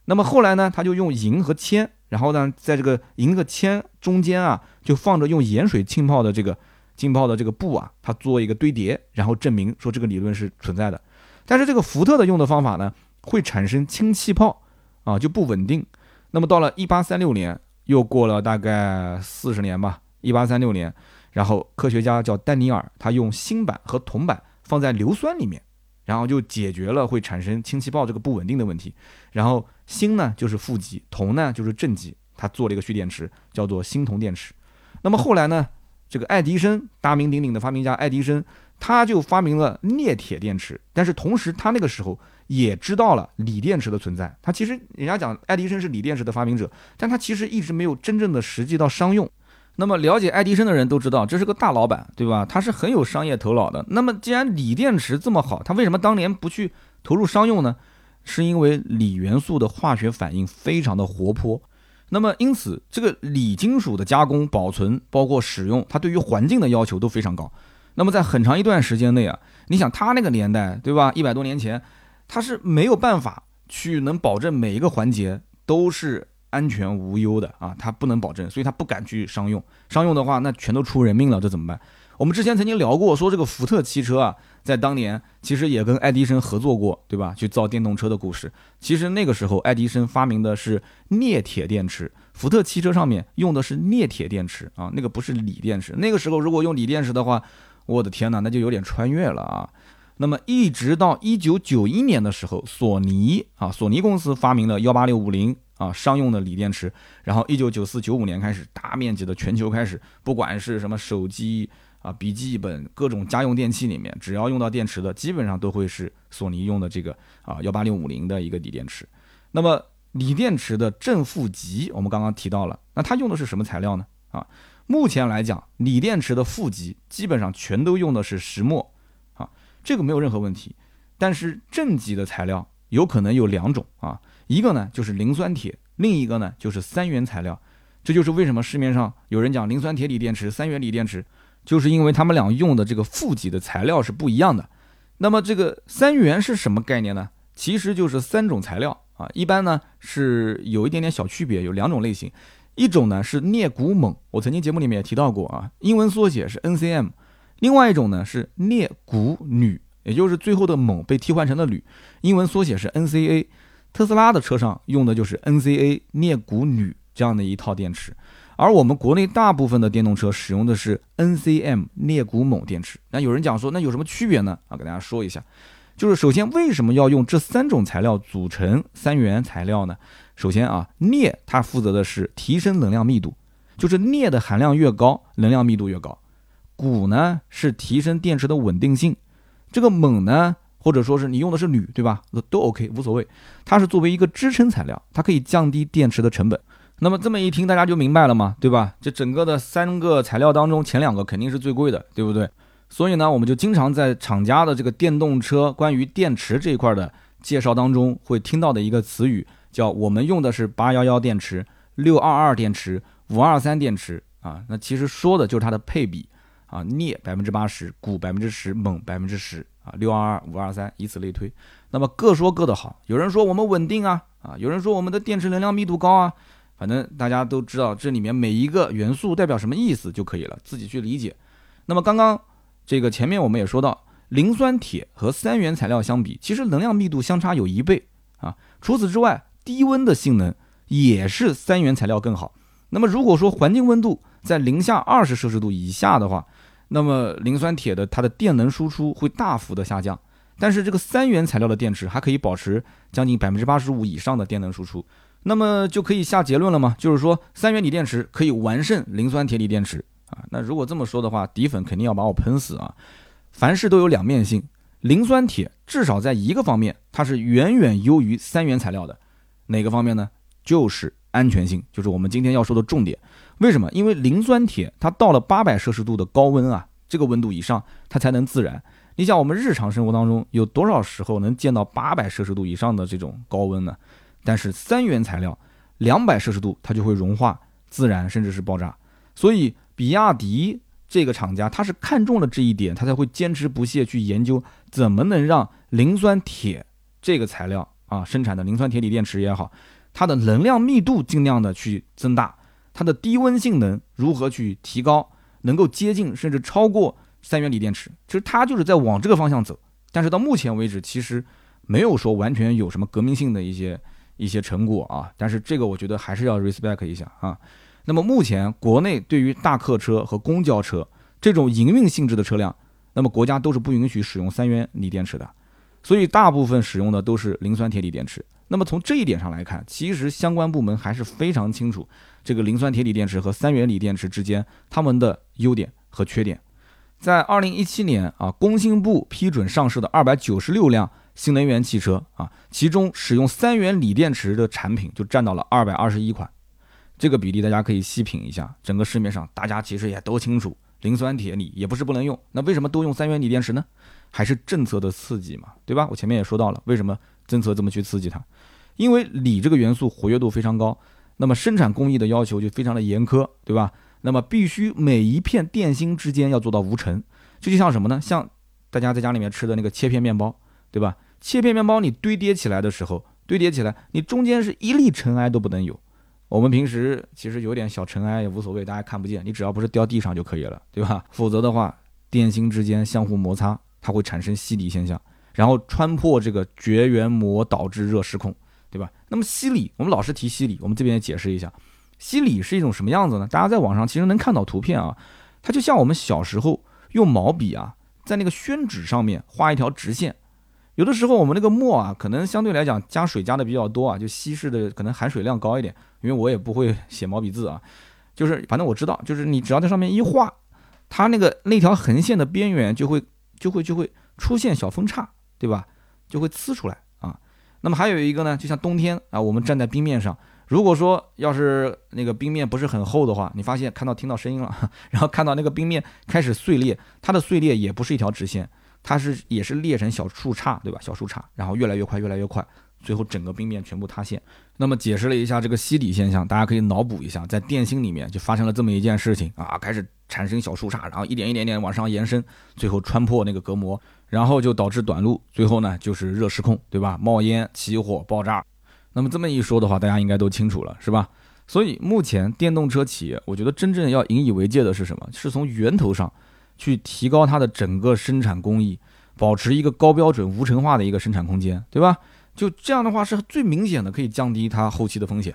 那么后来呢，他就用银和铅，然后呢，在这个银和铅中间啊，就放着用盐水浸泡的这个浸泡的这个布啊，他做一个堆叠，然后证明说这个理论是存在的。但是这个福特的用的方法呢，会产生氢气泡啊，就不稳定。那么到了一八三六年，又过了大概四十年吧，一八三六年，然后科学家叫丹尼尔，他用锌板和铜板放在硫酸里面。然后就解决了会产生氢气泡这个不稳定的问题。然后锌呢就是负极，铜呢就是正极，他做了一个蓄电池，叫做锌铜电池。那么后来呢，这个爱迪生大名鼎鼎的发明家爱迪生，他就发明了镍铁电池。但是同时他那个时候也知道了锂电池的存在。他其实人家讲爱迪生是锂电池的发明者，但他其实一直没有真正的实际到商用。那么了解爱迪生的人都知道，这是个大老板，对吧？他是很有商业头脑的。那么既然锂电池这么好，他为什么当年不去投入商用呢？是因为锂元素的化学反应非常的活泼。那么因此，这个锂金属的加工、保存，包括使用，它对于环境的要求都非常高。那么在很长一段时间内啊，你想他那个年代，对吧？一百多年前，他是没有办法去能保证每一个环节都是。安全无忧的啊，他不能保证，所以他不敢去商用。商用的话，那全都出人命了，这怎么办？我们之前曾经聊过，说这个福特汽车啊，在当年其实也跟爱迪生合作过，对吧？去造电动车的故事。其实那个时候，爱迪生发明的是镍铁电池，福特汽车上面用的是镍铁电池啊，那个不是锂电池。那个时候如果用锂电池的话，我的天哪，那就有点穿越了啊。那么一直到一九九一年的时候，索尼啊，索尼公司发明了幺八六五零。啊，商用的锂电池，然后一九九四九五年开始，大面积的全球开始，不管是什么手机啊、笔记本、各种家用电器里面，只要用到电池的，基本上都会是索尼用的这个啊幺八六五零的一个锂电池。那么锂电池的正负极，我们刚刚提到了，那它用的是什么材料呢？啊，目前来讲，锂电池的负极基本上全都用的是石墨，啊，这个没有任何问题。但是正极的材料有可能有两种啊。一个呢就是磷酸铁，另一个呢就是三元材料，这就是为什么市面上有人讲磷酸铁锂电池、三元锂电池，就是因为他们俩用的这个负极的材料是不一样的。那么这个三元是什么概念呢？其实就是三种材料啊，一般呢是有一点点小区别，有两种类型，一种呢是镍钴锰，我曾经节目里面也提到过啊，英文缩写是 NCM。另外一种呢是镍钴铝，也就是最后的锰被替换成了铝，英文缩写是 NCA。特斯拉的车上用的就是 NCA 镍钴铝这样的一套电池，而我们国内大部分的电动车使用的是 NCM 镍钴锰电池。那有人讲说，那有什么区别呢？啊，给大家说一下，就是首先为什么要用这三种材料组成三元材料呢？首先啊，镍它负责的是提升能量密度，就是镍的含量越高，能量密度越高。钴呢是提升电池的稳定性，这个锰呢，或者说是你用的是铝，对吧？那都 OK 无所谓，它是作为一个支撑材料，它可以降低电池的成本。那么这么一听，大家就明白了嘛，对吧？这整个的三个材料当中，前两个肯定是最贵的，对不对？所以呢，我们就经常在厂家的这个电动车关于电池这一块的介绍当中，会听到的一个词语。叫我们用的是八幺幺电池、六二二电池、五二三电池啊，那其实说的就是它的配比啊，镍百分之八十，钴百分之十，锰百分之十啊，六二二、五二三，以此类推。那么各说各的好，有人说我们稳定啊啊，有人说我们的电池能量密度高啊，反正大家都知道这里面每一个元素代表什么意思就可以了，自己去理解。那么刚刚这个前面我们也说到，磷酸铁和三元材料相比，其实能量密度相差有一倍啊。除此之外，低温的性能也是三元材料更好。那么如果说环境温度在零下二十摄氏度以下的话，那么磷酸铁的它的电能输出会大幅的下降。但是这个三元材料的电池还可以保持将近百分之八十五以上的电能输出。那么就可以下结论了吗？就是说三元锂电池可以完胜磷酸铁锂电池啊？那如果这么说的话，底粉肯定要把我喷死啊！凡事都有两面性，磷酸铁至少在一个方面它是远远优于三元材料的。哪个方面呢？就是安全性，就是我们今天要说的重点。为什么？因为磷酸铁它到了八百摄氏度的高温啊，这个温度以上它才能自燃。你想，我们日常生活当中有多少时候能见到八百摄氏度以上的这种高温呢？但是三元材料，两百摄氏度它就会融化、自燃，甚至是爆炸。所以，比亚迪这个厂家他是看中了这一点，他才会坚持不懈去研究怎么能让磷酸铁这个材料。啊，生产的磷酸铁锂电池也好，它的能量密度尽量的去增大，它的低温性能如何去提高，能够接近甚至超过三元锂电池，其实它就是在往这个方向走。但是到目前为止，其实没有说完全有什么革命性的一些一些成果啊。但是这个我觉得还是要 respect 一下啊。那么目前国内对于大客车和公交车这种营运性质的车辆，那么国家都是不允许使用三元锂电池的。所以大部分使用的都是磷酸铁锂电池。那么从这一点上来看，其实相关部门还是非常清楚这个磷酸铁锂电池和三元锂电池之间它们的优点和缺点。在二零一七年啊，工信部批准上市的二百九十六辆新能源汽车啊，其中使用三元锂电池的产品就占到了二百二十一款。这个比例大家可以细品一下，整个市面上大家其实也都清楚，磷酸铁锂也不是不能用，那为什么都用三元锂电池呢？还是政策的刺激嘛，对吧？我前面也说到了，为什么政策这么去刺激它？因为锂这个元素活跃度非常高，那么生产工艺的要求就非常的严苛，对吧？那么必须每一片电芯之间要做到无尘，这就像什么呢？像大家在家里面吃的那个切片面包，对吧？切片面包你堆叠起来的时候，堆叠起来你中间是一粒尘埃都不能有。我们平时其实有点小尘埃也无所谓，大家看不见，你只要不是掉地上就可以了，对吧？否则的话，电芯之间相互摩擦。它会产生吸锂现象，然后穿破这个绝缘膜，导致热失控，对吧？那么吸锂，我们老是提吸锂，我们这边也解释一下，吸锂是一种什么样子呢？大家在网上其实能看到图片啊，它就像我们小时候用毛笔啊，在那个宣纸上面画一条直线，有的时候我们那个墨啊，可能相对来讲加水加的比较多啊，就稀释的可能含水量高一点，因为我也不会写毛笔字啊，就是反正我知道，就是你只要在上面一画，它那个那条横线的边缘就会。就会就会出现小分叉，对吧？就会呲出来啊。那么还有一个呢，就像冬天啊，我们站在冰面上，如果说要是那个冰面不是很厚的话，你发现看到听到声音了，然后看到那个冰面开始碎裂，它的碎裂也不是一条直线，它是也是裂成小树杈，对吧？小树杈，然后越来越快，越来越快。最后整个冰面全部塌陷。那么解释了一下这个吸底现象，大家可以脑补一下，在电芯里面就发生了这么一件事情啊，开始产生小树杈，然后一点一点点往上延伸，最后穿破那个隔膜，然后就导致短路，最后呢就是热失控，对吧？冒烟、起火、爆炸。那么这么一说的话，大家应该都清楚了，是吧？所以目前电动车企业，我觉得真正要引以为戒的是什么？是从源头上去提高它的整个生产工艺，保持一个高标准、无尘化的一个生产空间，对吧？就这样的话，是最明显的可以降低它后期的风险。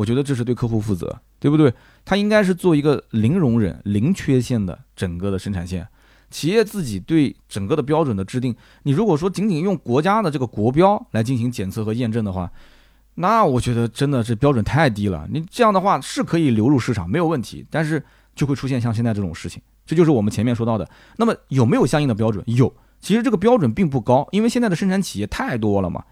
我觉得这是对客户负责，对不对？它应该是做一个零容忍、零缺陷的整个的生产线。企业自己对整个的标准的制定，你如果说仅仅用国家的这个国标来进行检测和验证的话，那我觉得真的是标准太低了。你这样的话是可以流入市场没有问题，但是就会出现像现在这种事情。这就是我们前面说到的。那么有没有相应的标准？有。其实这个标准并不高，因为现在的生产企业太多了嘛，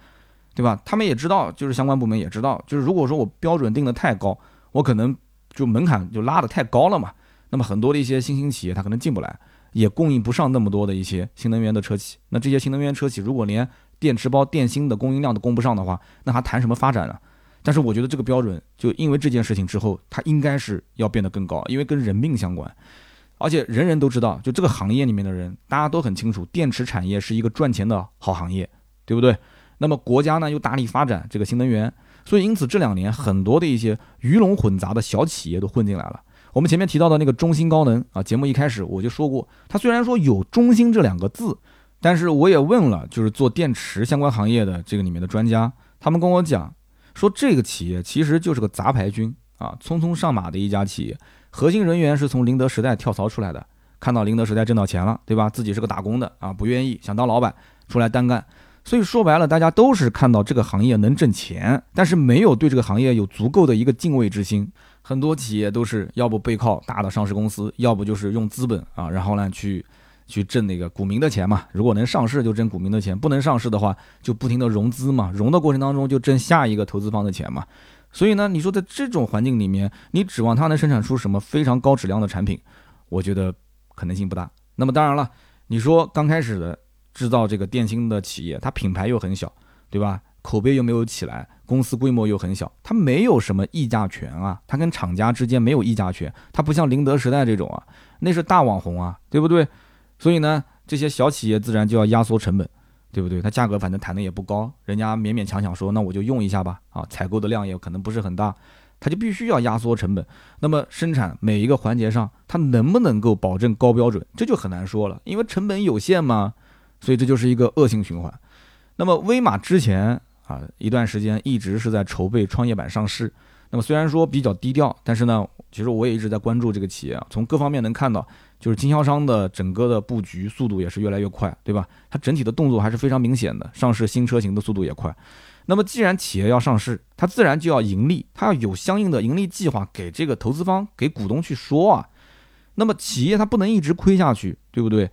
对吧？他们也知道，就是相关部门也知道，就是如果说我标准定的太高，我可能就门槛就拉得太高了嘛。那么很多的一些新兴企业它可能进不来，也供应不上那么多的一些新能源的车企。那这些新能源车企如果连电池包、电芯的供应量都供不上的话，那还谈什么发展呢？但是我觉得这个标准就因为这件事情之后，它应该是要变得更高，因为跟人命相关，而且人人都知道，就这个行业里面的人，大家都很清楚，电池产业是一个赚钱的好行业，对不对？那么国家呢又大力发展这个新能源，所以因此这两年很多的一些鱼龙混杂的小企业都混进来了。我们前面提到的那个中芯高能啊，节目一开始我就说过，它虽然说有中芯这两个字。但是我也问了，就是做电池相关行业的这个里面的专家，他们跟我讲说，这个企业其实就是个杂牌军啊，匆匆上马的一家企业，核心人员是从宁德时代跳槽出来的，看到宁德时代挣到钱了，对吧？自己是个打工的啊，不愿意想当老板，出来单干。所以说白了，大家都是看到这个行业能挣钱，但是没有对这个行业有足够的一个敬畏之心。很多企业都是要不背靠大的上市公司，要不就是用资本啊，然后呢去。去挣那个股民的钱嘛，如果能上市就挣股民的钱，不能上市的话就不停的融资嘛，融的过程当中就挣下一个投资方的钱嘛。所以呢，你说在这种环境里面，你指望它能生产出什么非常高质量的产品，我觉得可能性不大。那么当然了，你说刚开始的制造这个电芯的企业，它品牌又很小，对吧？口碑又没有起来，公司规模又很小，它没有什么议价权啊，它跟厂家之间没有议价权，它不像宁德时代这种啊，那是大网红啊，对不对？所以呢，这些小企业自然就要压缩成本，对不对？它价格反正谈的也不高，人家勉勉强强说，那我就用一下吧。啊，采购的量也可能不是很大，它就必须要压缩成本。那么生产每一个环节上，它能不能够保证高标准，这就很难说了，因为成本有限嘛。所以这就是一个恶性循环。那么威马之前啊一段时间一直是在筹备创业板上市。那么虽然说比较低调，但是呢，其实我也一直在关注这个企业啊，从各方面能看到。就是经销商的整个的布局速度也是越来越快，对吧？它整体的动作还是非常明显的，上市新车型的速度也快。那么既然企业要上市，它自然就要盈利，它要有相应的盈利计划给这个投资方、给股东去说啊。那么企业它不能一直亏下去，对不对？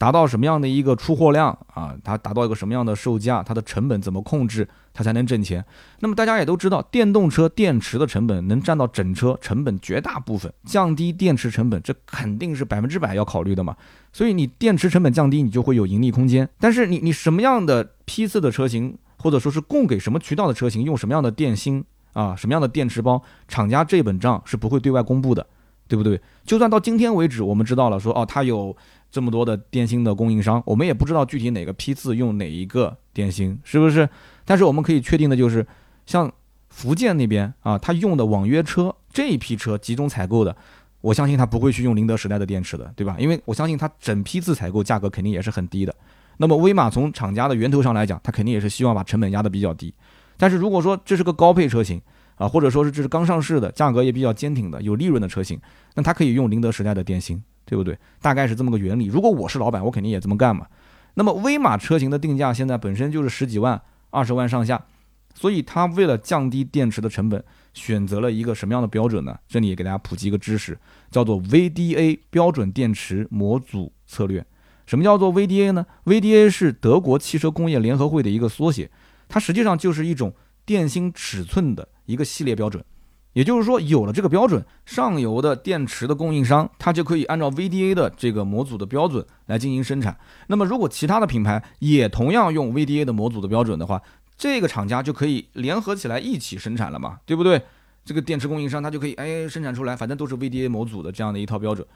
达到什么样的一个出货量啊？它达到一个什么样的售价？它的成本怎么控制？它才能挣钱。那么大家也都知道，电动车电池的成本能占到整车成本绝大部分，降低电池成本，这肯定是百分之百要考虑的嘛。所以你电池成本降低，你就会有盈利空间。但是你你什么样的批次的车型，或者说是供给什么渠道的车型，用什么样的电芯啊，什么样的电池包，厂家这本账是不会对外公布的，对不对？就算到今天为止，我们知道了，说哦，它有。这么多的电芯的供应商，我们也不知道具体哪个批次用哪一个电芯，是不是？但是我们可以确定的就是，像福建那边啊，他用的网约车这一批车集中采购的，我相信他不会去用宁德时代的电池的，对吧？因为我相信他整批次采购价格肯定也是很低的。那么威马从厂家的源头上来讲，他肯定也是希望把成本压得比较低。但是如果说这是个高配车型啊，或者说是这是刚上市的，价格也比较坚挺的、有利润的车型，那它可以用宁德时代的电芯。对不对？大概是这么个原理。如果我是老板，我肯定也这么干嘛。那么威马车型的定价现在本身就是十几万、二十万上下，所以它为了降低电池的成本，选择了一个什么样的标准呢？这里也给大家普及一个知识，叫做 VDA 标准电池模组策略。什么叫做 VDA 呢？VDA 是德国汽车工业联合会的一个缩写，它实际上就是一种电芯尺寸的一个系列标准。也就是说，有了这个标准，上游的电池的供应商，它就可以按照 VDA 的这个模组的标准来进行生产。那么，如果其他的品牌也同样用 VDA 的模组的标准的话，这个厂家就可以联合起来一起生产了嘛，对不对？这个电池供应商它就可以哎生产出来，反正都是 VDA 模组的这样的一套标准。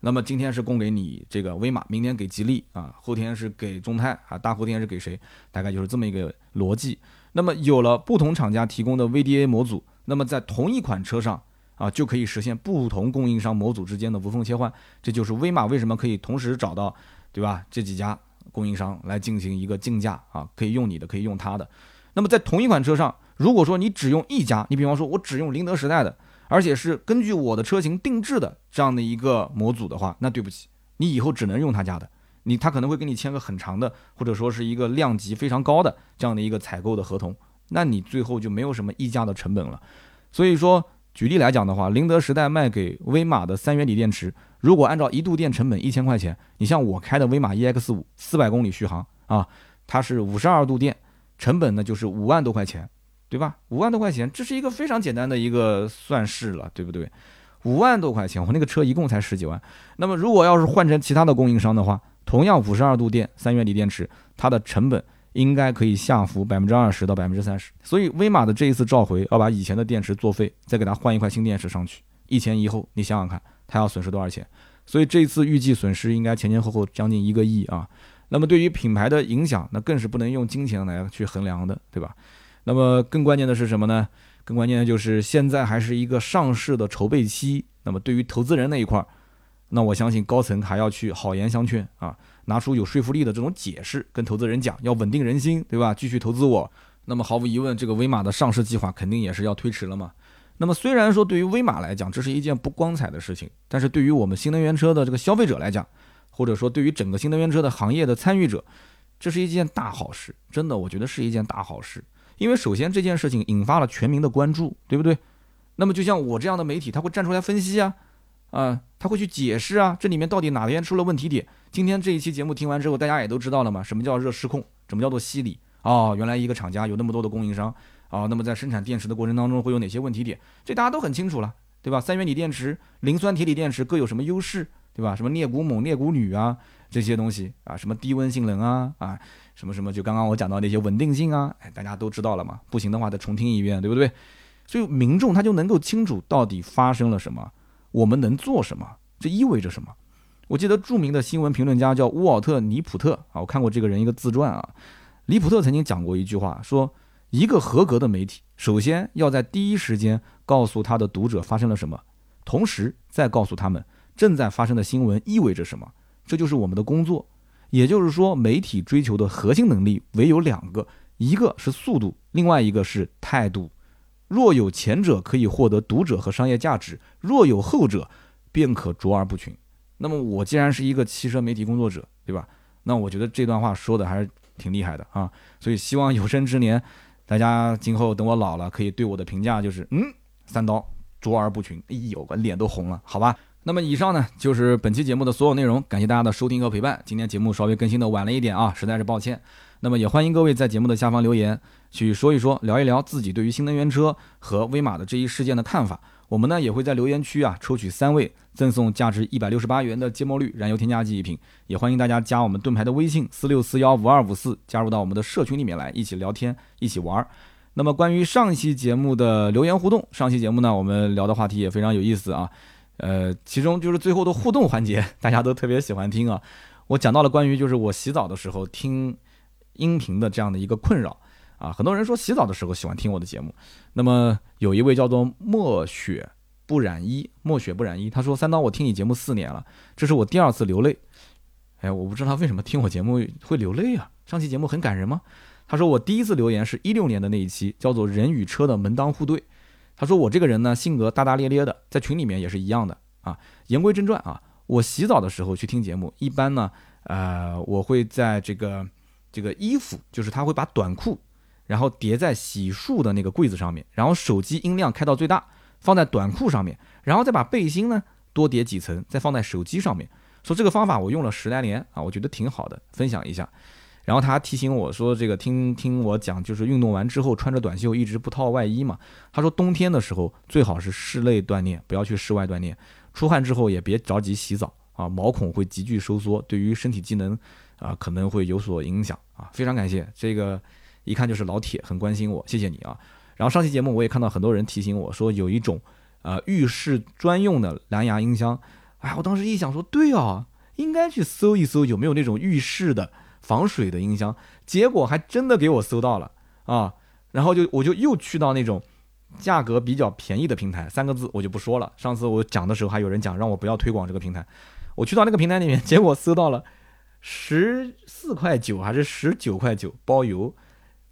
那么今天是供给你这个威马，明天给吉利啊，后天是给众泰啊，大后天是给谁？大概就是这么一个逻辑。那么有了不同厂家提供的 VDA 模组。那么在同一款车上啊，就可以实现不同供应商模组之间的无缝切换。这就是威马为什么可以同时找到，对吧？这几家供应商来进行一个竞价啊，可以用你的，可以用他的。那么在同一款车上，如果说你只用一家，你比方说我只用宁德时代的，而且是根据我的车型定制的这样的一个模组的话，那对不起，你以后只能用他家的。你他可能会跟你签个很长的，或者说是一个量级非常高的这样的一个采购的合同，那你最后就没有什么溢价的成本了。所以说，举例来讲的话，宁德时代卖给威马的三元锂电池，如果按照一度电成本一千块钱，你像我开的威马 EX 五，四百公里续航啊，它是五十二度电，成本呢就是五万多块钱，对吧？五万多块钱，这是一个非常简单的一个算式了，对不对？五万多块钱，我那个车一共才十几万。那么如果要是换成其他的供应商的话，同样五十二度电三元锂电池，它的成本应该可以下浮百分之二十到百分之三十。所以威马的这一次召回，要把以前的电池作废，再给它换一块新电池上去，一前一后，你想想看，它要损失多少钱？所以这次预计损失应该前前后后将近一个亿啊。那么对于品牌的影响，那更是不能用金钱来去衡量的，对吧？那么更关键的是什么呢？更关键的就是现在还是一个上市的筹备期。那么对于投资人那一块儿。那我相信高层还要去好言相劝啊，拿出有说服力的这种解释，跟投资人讲，要稳定人心，对吧？继续投资我。那么毫无疑问，这个威马的上市计划肯定也是要推迟了嘛。那么虽然说对于威马来讲，这是一件不光彩的事情，但是对于我们新能源车的这个消费者来讲，或者说对于整个新能源车的行业的参与者，这是一件大好事。真的，我觉得是一件大好事。因为首先这件事情引发了全民的关注，对不对？那么就像我这样的媒体，他会站出来分析啊。啊，他会去解释啊，这里面到底哪边出了问题点？今天这一期节目听完之后，大家也都知道了嘛？什么叫热失控？什么叫做吸锂？哦，原来一个厂家有那么多的供应商啊，那么在生产电池的过程当中会有哪些问题点？这大家都很清楚了，对吧？三元锂电池、磷酸铁锂电池各有什么优势，对吧？什么镍钴锰、镍钴铝啊这些东西啊，什么低温性能啊啊，什么什么就刚刚我讲到那些稳定性啊，哎，大家都知道了嘛？不行的话再重听一遍，对不对？所以民众他就能够清楚到底发生了什么。我们能做什么？这意味着什么？我记得著名的新闻评论家叫乌尔特·尼普特啊，我看过这个人一个自传啊。尼普特曾经讲过一句话，说一个合格的媒体，首先要在第一时间告诉他的读者发生了什么，同时再告诉他们正在发生的新闻意味着什么。这就是我们的工作。也就是说，媒体追求的核心能力唯有两个，一个是速度，另外一个是态度。若有前者，可以获得读者和商业价值；若有后者，便可卓而不群。那么，我既然是一个汽车媒体工作者，对吧？那我觉得这段话说的还是挺厉害的啊。所以，希望有生之年，大家今后等我老了，可以对我的评价就是：嗯，三刀卓而不群。哎呦，我脸都红了，好吧。那么，以上呢就是本期节目的所有内容，感谢大家的收听和陪伴。今天节目稍微更新的晚了一点啊，实在是抱歉。那么，也欢迎各位在节目的下方留言。去说一说，聊一聊自己对于新能源车和威马的这一事件的看法。我们呢也会在留言区啊抽取三位，赠送价值一百六十八元的芥末绿燃油添加剂一瓶。也欢迎大家加我们盾牌的微信四六四幺五二五四，加入到我们的社群里面来，一起聊天，一起玩。那么关于上一期节目的留言互动，上期节目呢我们聊的话题也非常有意思啊。呃，其中就是最后的互动环节，大家都特别喜欢听啊。我讲到了关于就是我洗澡的时候听音频的这样的一个困扰。啊，很多人说洗澡的时候喜欢听我的节目。那么有一位叫做墨雪不染衣，墨雪不染衣，他说：“三刀，我听你节目四年了，这是我第二次流泪。”哎，我不知道为什么听我节目会流泪啊？上期节目很感人吗？他说我第一次留言是一六年的那一期，叫做《人与车的门当户对》。他说我这个人呢，性格大大咧咧的，在群里面也是一样的啊。言归正传啊，我洗澡的时候去听节目，一般呢，呃，我会在这个这个衣服，就是他会把短裤。然后叠在洗漱的那个柜子上面，然后手机音量开到最大，放在短裤上面，然后再把背心呢多叠几层，再放在手机上面。说这个方法我用了十来年啊，我觉得挺好的，分享一下。然后他提醒我说，这个听听我讲，就是运动完之后穿着短袖一直不套外衣嘛。他说冬天的时候最好是室内锻炼，不要去室外锻炼。出汗之后也别着急洗澡啊，毛孔会急剧收缩，对于身体机能啊可能会有所影响啊。非常感谢这个。一看就是老铁，很关心我，谢谢你啊。然后上期节目我也看到很多人提醒我说有一种呃浴室专用的蓝牙音箱，哎，我当时一想说对啊，应该去搜一搜有没有那种浴室的防水的音箱，结果还真的给我搜到了啊。然后就我就又去到那种价格比较便宜的平台，三个字我就不说了。上次我讲的时候，还有人讲让我不要推广这个平台。我去到那个平台里面，结果搜到了十四块九还是十九块九包邮。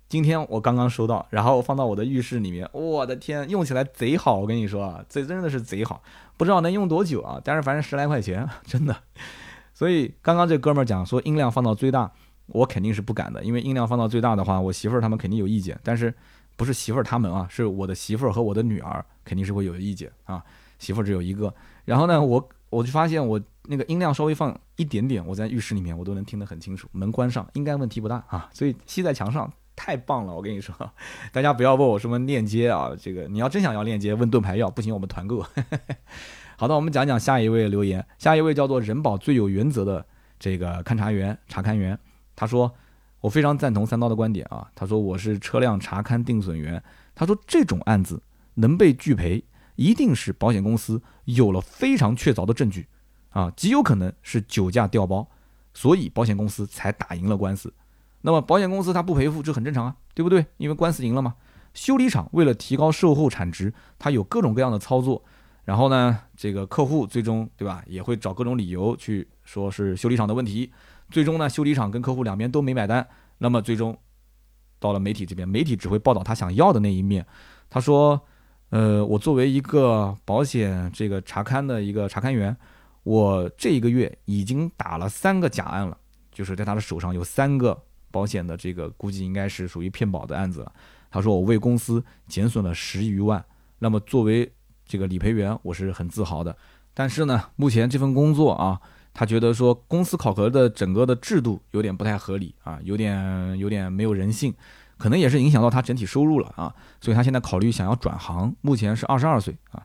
今天我刚刚收到，然后放到我的浴室里面，我的天，用起来贼好！我跟你说啊，这真的是贼好，不知道能用多久啊。但是反正十来块钱，真的。所以刚刚这哥们儿讲说音量放到最大，我肯定是不敢的，因为音量放到最大的话，我媳妇儿他们肯定有意见。但是不是媳妇儿他们啊，是我的媳妇儿和我的女儿肯定是会有意见啊。媳妇儿只有一个，然后呢，我我就发现我那个音量稍微放一点点，我在浴室里面我都能听得很清楚。门关上应该问题不大啊，所以吸在墙上。太棒了，我跟你说，大家不要问我什么链接啊，这个你要真想要链接，问盾牌要，不行我们团购。好的，我们讲讲下一位留言，下一位叫做人保最有原则的这个勘察员查勘员，他说我非常赞同三刀的观点啊，他说我是车辆查勘定损员，他说这种案子能被拒赔，一定是保险公司有了非常确凿的证据啊，极有可能是酒驾调包，所以保险公司才打赢了官司。那么保险公司它不赔付，这很正常啊，对不对？因为官司赢了嘛。修理厂为了提高售后产值，它有各种各样的操作。然后呢，这个客户最终对吧，也会找各种理由去说是修理厂的问题。最终呢，修理厂跟客户两边都没买单。那么最终到了媒体这边，媒体只会报道他想要的那一面。他说：“呃，我作为一个保险这个查勘的一个查勘员，我这一个月已经打了三个假案了，就是在他的手上有三个。”保险的这个估计应该是属于骗保的案子了。他说我为公司减损了十余万，那么作为这个理赔员，我是很自豪的。但是呢，目前这份工作啊，他觉得说公司考核的整个的制度有点不太合理啊，有点有点没有人性，可能也是影响到他整体收入了啊。所以他现在考虑想要转行，目前是二十二岁啊。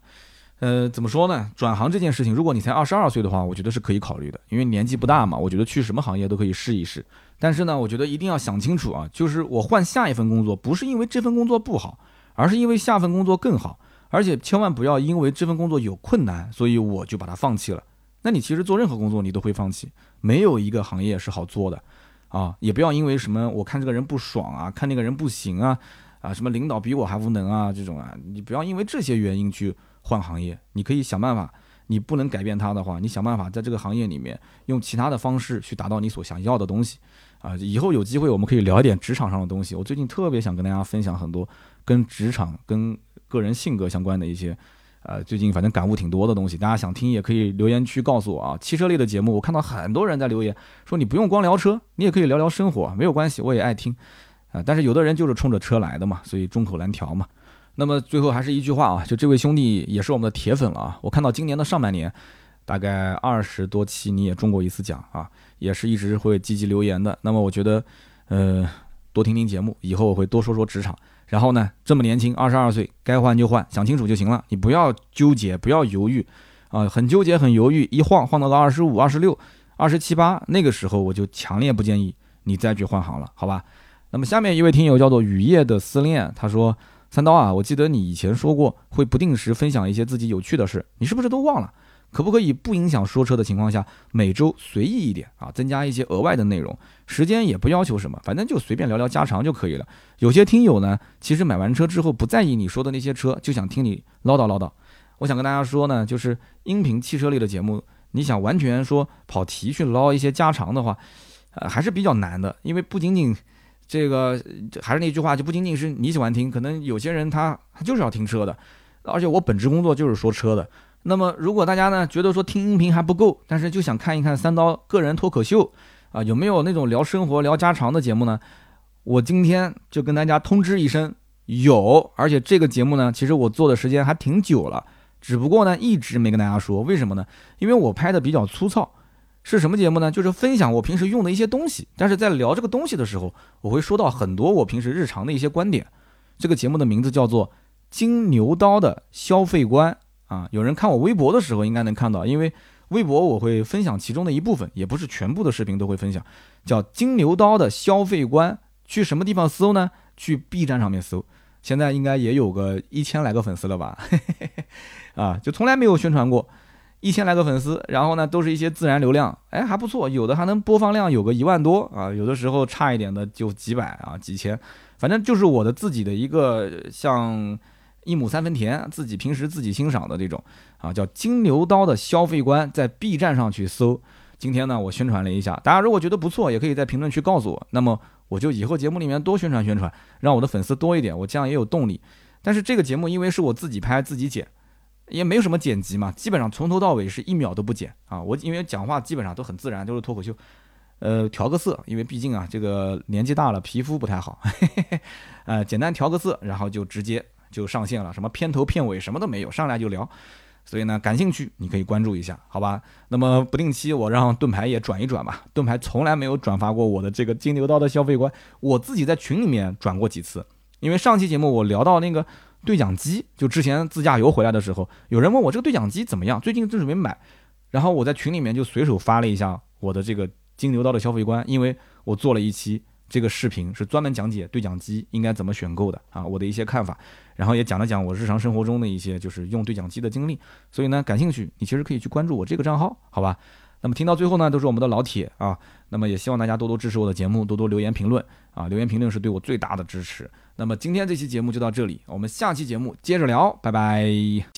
呃，怎么说呢？转行这件事情，如果你才二十二岁的话，我觉得是可以考虑的，因为年纪不大嘛。我觉得去什么行业都可以试一试。但是呢，我觉得一定要想清楚啊，就是我换下一份工作，不是因为这份工作不好，而是因为下份工作更好。而且千万不要因为这份工作有困难，所以我就把它放弃了。那你其实做任何工作，你都会放弃，没有一个行业是好做的啊。也不要因为什么我看这个人不爽啊，看那个人不行啊，啊什么领导比我还无能啊这种啊，你不要因为这些原因去换行业。你可以想办法，你不能改变他的话，你想办法在这个行业里面用其他的方式去达到你所想要的东西。啊，以后有机会我们可以聊一点职场上的东西。我最近特别想跟大家分享很多跟职场、跟个人性格相关的一些，呃，最近反正感悟挺多的东西。大家想听也可以留言区告诉我啊。汽车类的节目，我看到很多人在留言说你不用光聊车，你也可以聊聊生活，没有关系，我也爱听啊。但是有的人就是冲着车来的嘛，所以众口难调嘛。那么最后还是一句话啊，就这位兄弟也是我们的铁粉了啊。我看到今年的上半年，大概二十多期你也中过一次奖啊。也是一直会积极留言的。那么我觉得，呃，多听听节目，以后我会多说说职场。然后呢，这么年轻，二十二岁，该换就换，想清楚就行了。你不要纠结，不要犹豫，啊，很纠结，很犹豫，一晃晃到了二十五、二十六、二十七八，那个时候我就强烈不建议你再去换行了，好吧？那么下面一位听友叫做雨夜的思念，他说：“三刀啊，我记得你以前说过会不定时分享一些自己有趣的事，你是不是都忘了？”可不可以不影响说车的情况下，每周随意一点啊，增加一些额外的内容，时间也不要求什么，反正就随便聊聊家常就可以了。有些听友呢，其实买完车之后不在意你说的那些车，就想听你唠叨唠叨。我想跟大家说呢，就是音频汽车类的节目，你想完全说跑题去唠一些家常的话，呃，还是比较难的，因为不仅仅这个，还是那句话，就不仅仅是你喜欢听，可能有些人他他就是要听车的，而且我本职工作就是说车的。那么，如果大家呢觉得说听音频还不够，但是就想看一看三刀个人脱口秀啊，有没有那种聊生活、聊家常的节目呢？我今天就跟大家通知一声，有，而且这个节目呢，其实我做的时间还挺久了，只不过呢一直没跟大家说，为什么呢？因为我拍的比较粗糙。是什么节目呢？就是分享我平时用的一些东西，但是在聊这个东西的时候，我会说到很多我平时日常的一些观点。这个节目的名字叫做《金牛刀的消费观》。啊，有人看我微博的时候应该能看到，因为微博我会分享其中的一部分，也不是全部的视频都会分享。叫金牛刀的消费观，去什么地方搜呢？去 B 站上面搜，现在应该也有个一千来个粉丝了吧？啊，就从来没有宣传过，一千来个粉丝，然后呢都是一些自然流量，哎还不错，有的还能播放量有个一万多啊，有的时候差一点的就几百啊几千，反正就是我的自己的一个像。一亩三分田，自己平时自己欣赏的这种啊，叫金牛刀的消费观，在 B 站上去搜。今天呢，我宣传了一下，大家如果觉得不错，也可以在评论区告诉我。那么我就以后节目里面多宣传宣传，让我的粉丝多一点，我这样也有动力。但是这个节目因为是我自己拍自己剪，也没有什么剪辑嘛，基本上从头到尾是一秒都不剪啊。我因为讲话基本上都很自然，都是脱口秀。呃，调个色，因为毕竟啊，这个年纪大了，皮肤不太好。呃，简单调个色，然后就直接就上线了，什么片头片尾什么都没有，上来就聊。所以呢，感兴趣你可以关注一下，好吧？那么不定期我让盾牌也转一转吧。盾牌从来没有转发过我的这个金牛刀的消费观，我自己在群里面转过几次。因为上期节目我聊到那个对讲机，就之前自驾游回来的时候，有人问我这个对讲机怎么样，最近正准备买，然后我在群里面就随手发了一下我的这个。金牛刀的消费观，因为我做了一期这个视频，是专门讲解对讲机应该怎么选购的啊，我的一些看法，然后也讲了讲我日常生活中的一些就是用对讲机的经历，所以呢，感兴趣你其实可以去关注我这个账号，好吧？那么听到最后呢，都是我们的老铁啊，那么也希望大家多多支持我的节目，多多留言评论啊，留言评论是对我最大的支持。那么今天这期节目就到这里，我们下期节目接着聊，拜拜。